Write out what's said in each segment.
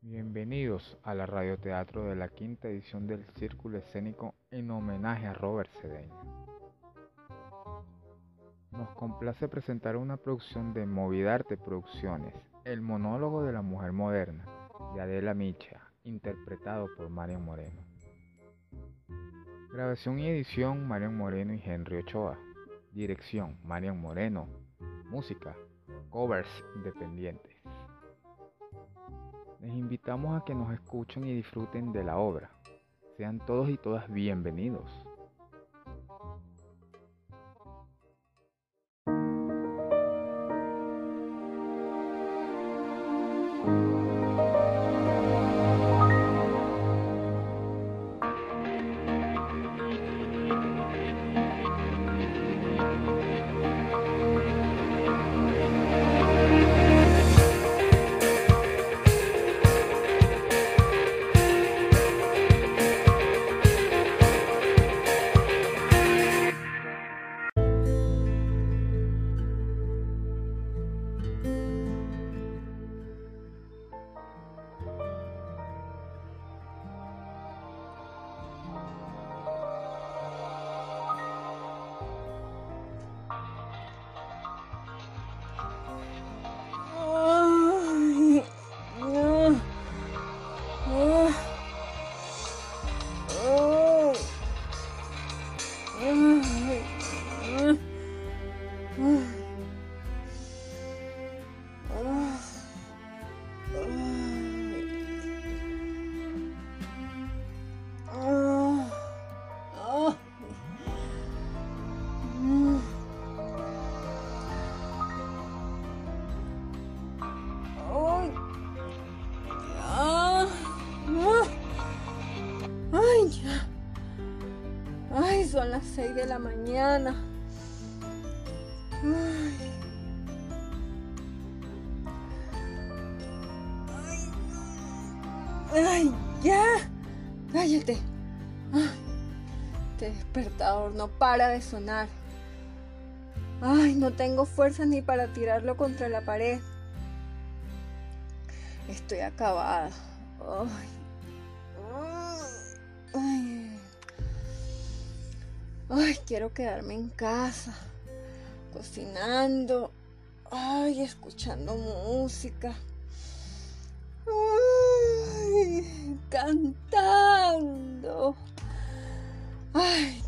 Bienvenidos a la radioteatro de la quinta edición del Círculo Escénico en homenaje a Robert Cedeño. Nos complace presentar una producción de Movidarte Producciones, El monólogo de la mujer moderna, de Adela Micha, interpretado por Marian Moreno. Grabación y edición Marian Moreno y Henry Ochoa. Dirección Marian Moreno. Música Covers Independientes. Les invitamos a que nos escuchen y disfruten de la obra. Sean todos y todas bienvenidos. De la mañana. Ay. Ay, ya. Cállate. este despertador no para de sonar. Ay, no tengo fuerza ni para tirarlo contra la pared. Estoy acabada. Ay. Ay. Ay, quiero quedarme en casa, cocinando, ay, escuchando música. Ay, cantando. Ay,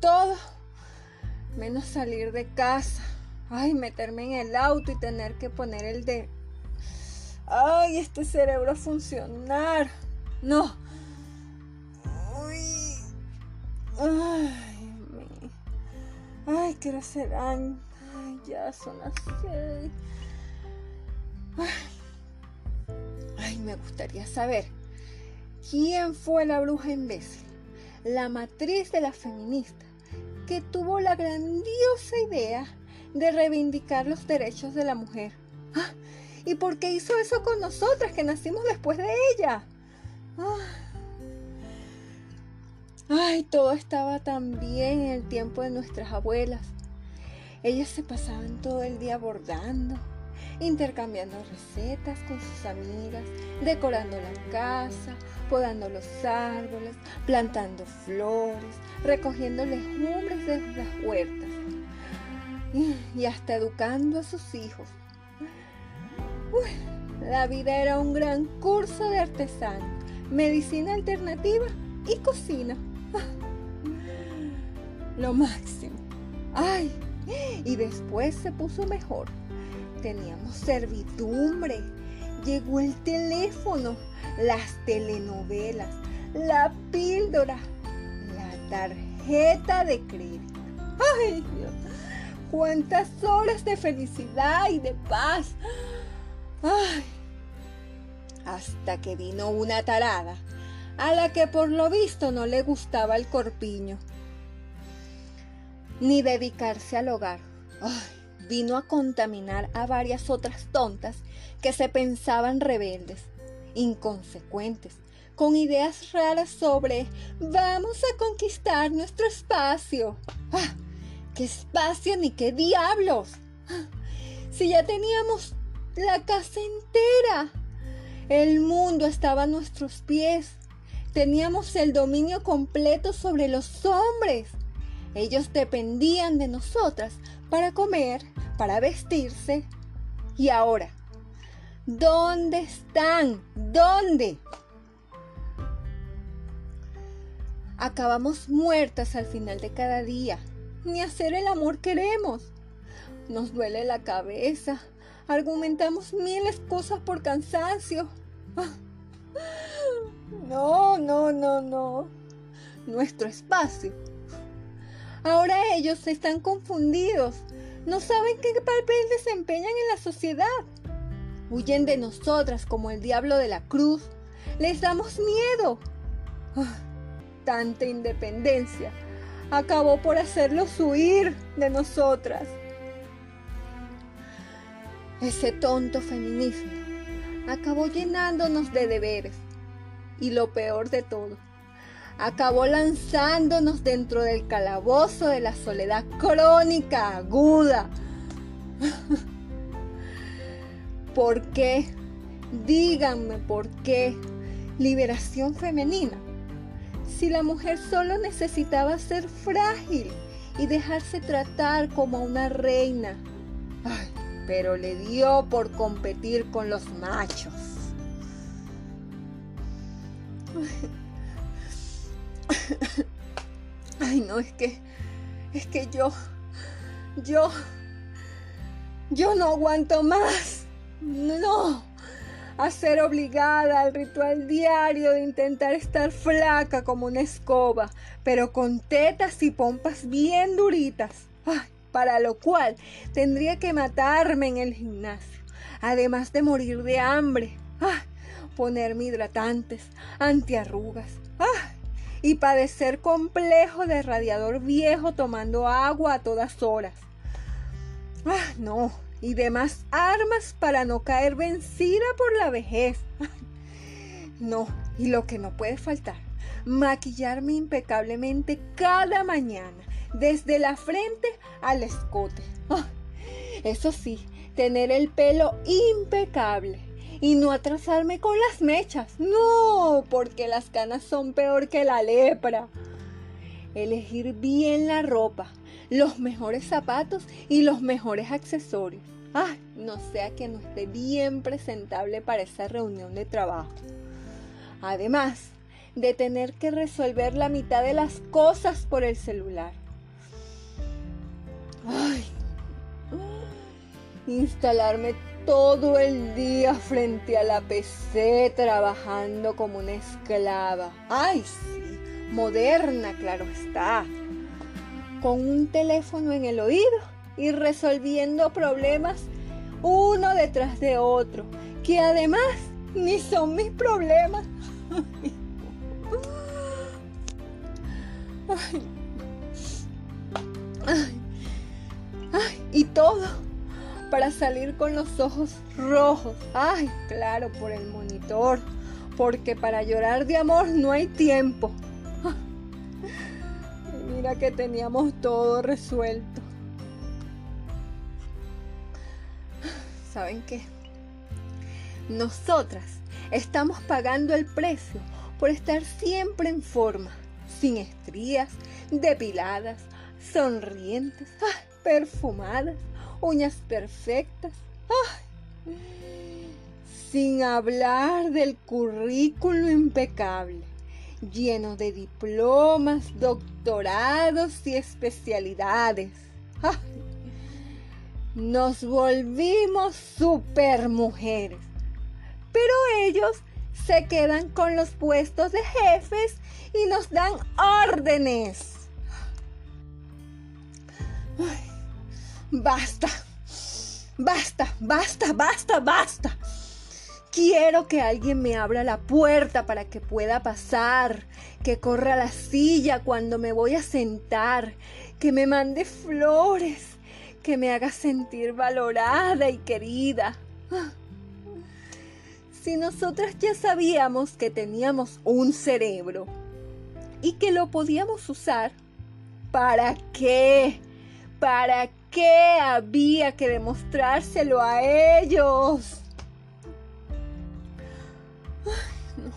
todo menos salir de casa. Ay, meterme en el auto y tener que poner el de... Ay, este cerebro a funcionar. No. Ay. Ay. Ay, ¿qué hora serán? Ay, ya son las seis. Ay, me gustaría saber quién fue la bruja imbécil, la matriz de la feminista, que tuvo la grandiosa idea de reivindicar los derechos de la mujer. Ah, ¿Y por qué hizo eso con nosotras que nacimos después de ella? Ah. Ay, todo estaba tan bien en el tiempo de nuestras abuelas. Ellas se pasaban todo el día bordando, intercambiando recetas con sus amigas, decorando la casa, podando los árboles, plantando flores, recogiendo legumbres de las huertas y hasta educando a sus hijos. la vida era un gran curso de artesano, medicina alternativa y cocina. Lo máximo. Ay, y después se puso mejor. Teníamos servidumbre. Llegó el teléfono, las telenovelas, la píldora, la tarjeta de crédito. Ay, Dios. Cuántas horas de felicidad y de paz. Ay. Hasta que vino una tarada a la que por lo visto no le gustaba el corpiño, ni dedicarse al hogar. vino a contaminar a varias otras tontas que se pensaban rebeldes, inconsecuentes, con ideas raras sobre vamos a conquistar nuestro espacio. ¡Ah! ¿Qué espacio ni qué diablos? ¡Ah! Si ya teníamos la casa entera. El mundo estaba a nuestros pies. Teníamos el dominio completo sobre los hombres. Ellos dependían de nosotras para comer, para vestirse. Y ahora, ¿dónde están? ¿Dónde? Acabamos muertas al final de cada día. Ni hacer el amor queremos. Nos duele la cabeza. Argumentamos miles cosas por cansancio. No, no, no, no. Nuestro espacio. Ahora ellos están confundidos. No saben qué papel desempeñan en la sociedad. Huyen de nosotras como el diablo de la cruz. Les damos miedo. Ah, tanta independencia acabó por hacerlos huir de nosotras. Ese tonto feminismo acabó llenándonos de deberes. Y lo peor de todo, acabó lanzándonos dentro del calabozo de la soledad crónica aguda. ¿Por qué? Díganme por qué. Liberación femenina. Si la mujer solo necesitaba ser frágil y dejarse tratar como una reina. Pero le dio por competir con los machos. Ay, no, es que, es que yo, yo, yo no aguanto más. No, a ser obligada al ritual diario de intentar estar flaca como una escoba, pero con tetas y pompas bien duritas. Ay, para lo cual tendría que matarme en el gimnasio, además de morir de hambre. Ay, ponerme hidratantes, antiarrugas. ¡Ah! Y padecer complejo de radiador viejo tomando agua a todas horas. ¡Ah, no! Y demás armas para no caer vencida por la vejez. No, y lo que no puede faltar, maquillarme impecablemente cada mañana, desde la frente al escote. ¡Ah! Eso sí, tener el pelo impecable y no atrasarme con las mechas. No, porque las canas son peor que la lepra. Elegir bien la ropa, los mejores zapatos y los mejores accesorios. Ah, no sea que no esté bien presentable para esa reunión de trabajo. Además de tener que resolver la mitad de las cosas por el celular. Ay, instalarme todo el día frente a la PC trabajando como una esclava. Ay, sí, moderna, claro está. Con un teléfono en el oído y resolviendo problemas uno detrás de otro, que además ni son mis problemas. Ay, ay, ay, y todo para salir con los ojos rojos. Ay, claro, por el monitor. Porque para llorar de amor no hay tiempo. mira que teníamos todo resuelto. ¿Saben qué? Nosotras estamos pagando el precio por estar siempre en forma, sin estrías, depiladas, sonrientes, perfumadas, uñas perfectas. Sin hablar del currículo impecable, lleno de diplomas, doctorados y especialidades. Nos volvimos supermujeres. Pero ellos se quedan con los puestos de jefes y nos dan órdenes. Basta, basta, basta, basta, basta. Quiero que alguien me abra la puerta para que pueda pasar, que corra la silla cuando me voy a sentar, que me mande flores, que me haga sentir valorada y querida. si nosotras ya sabíamos que teníamos un cerebro y que lo podíamos usar, ¿para qué? ¿Para qué había que demostrárselo a ellos? Ay, no.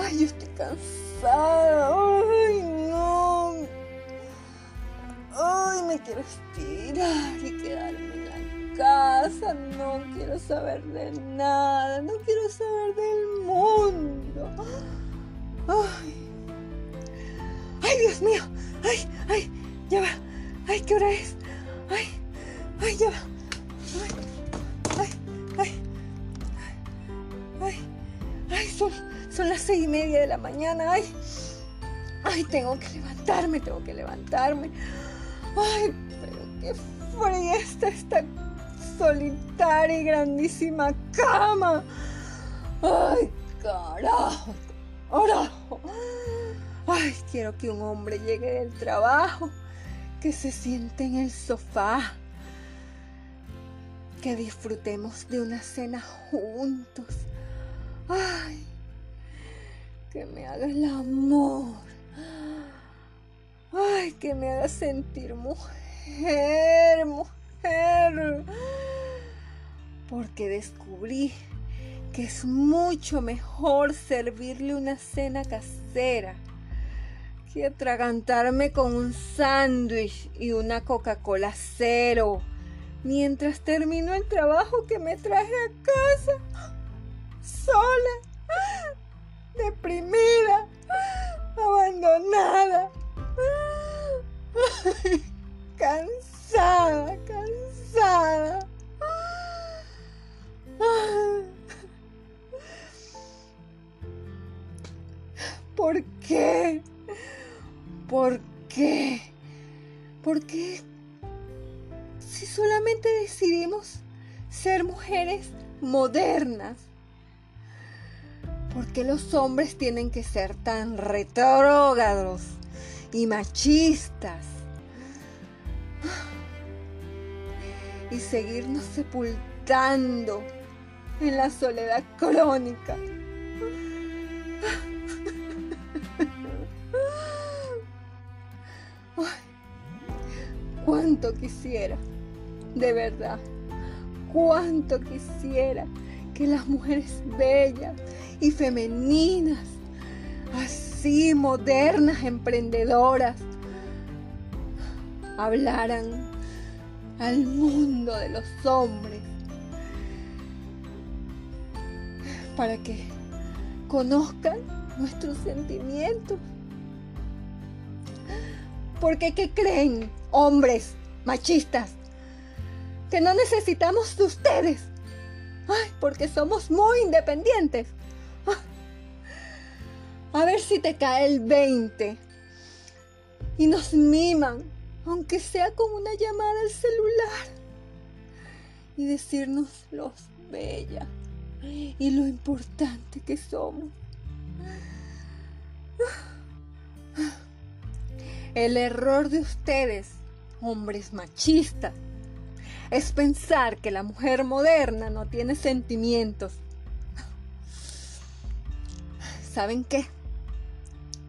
Ay, yo estoy cansada. Ay, no. Ay, me quiero estirar y quedarme en la casa. No quiero saber de nada. No quiero saber del mundo. Ay. Ay, Dios mío. Ay, ay, ya va. Ay, ¿qué hora es? Ay, ay, ya va. Ay, ay, ay. Ay, ay, son, son las seis y media de la mañana. Ay, ay, tengo que levantarme, tengo que levantarme. Ay, pero qué fría está esta solitaria y grandísima cama. Ay, carajo, carajo. Ay, quiero que un hombre llegue del trabajo, que se siente en el sofá, que disfrutemos de una cena juntos. Ay, que me haga el amor. Ay, que me haga sentir mujer, mujer. Porque descubrí que es mucho mejor servirle una cena casera que atragantarme con un sándwich y una Coca-Cola cero mientras termino el trabajo que me traje a casa sola, deprimida, abandonada, cansada, cansada. ¿Por qué? ¿Por qué? ¿Por qué? Si solamente decidimos ser mujeres modernas, ¿por qué los hombres tienen que ser tan retrógrados y machistas? Y seguirnos sepultando en la soledad crónica. Cuánto quisiera, de verdad, cuánto quisiera que las mujeres bellas y femeninas, así modernas, emprendedoras, hablaran al mundo de los hombres para que conozcan nuestros sentimientos. Porque ¿qué creen, hombres machistas? Que no necesitamos de ustedes. Ay, porque somos muy independientes. Ah, a ver si te cae el 20. Y nos miman, aunque sea con una llamada al celular. Y decirnos los bella y lo importante que somos. El error de ustedes, hombres machistas, es pensar que la mujer moderna no tiene sentimientos. ¿Saben qué?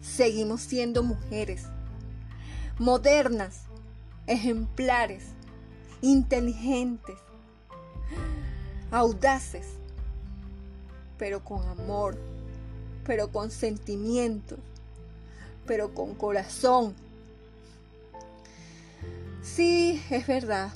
Seguimos siendo mujeres, modernas, ejemplares, inteligentes, audaces, pero con amor, pero con sentimientos, pero con corazón Sí, es verdad.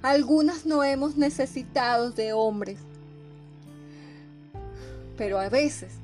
Algunas no hemos necesitado de hombres, pero a veces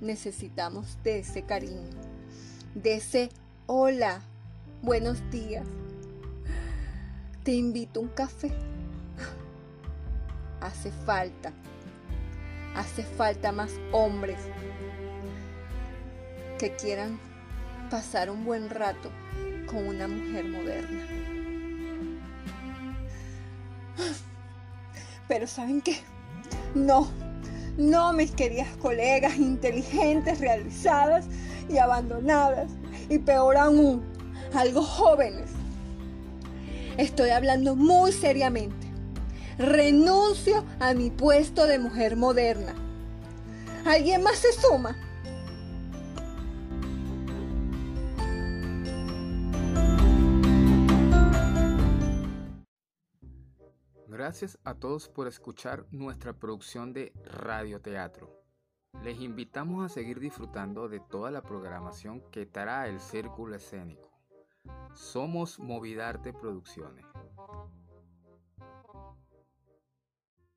necesitamos de ese cariño, de ese hola, buenos días. Te invito a un café. Hace falta, hace falta más hombres que quieran pasar un buen rato con una mujer moderna. Pero ¿saben qué? No, no mis queridas colegas inteligentes, realizadas y abandonadas. Y peor aún, algo jóvenes. Estoy hablando muy seriamente. renuncio a mi puesto de mujer moderna. ¿Alguien más se suma? Gracias a todos por escuchar nuestra producción de radioteatro. Les invitamos a seguir disfrutando de toda la programación que trae el Círculo Escénico. Somos Movidarte Producciones.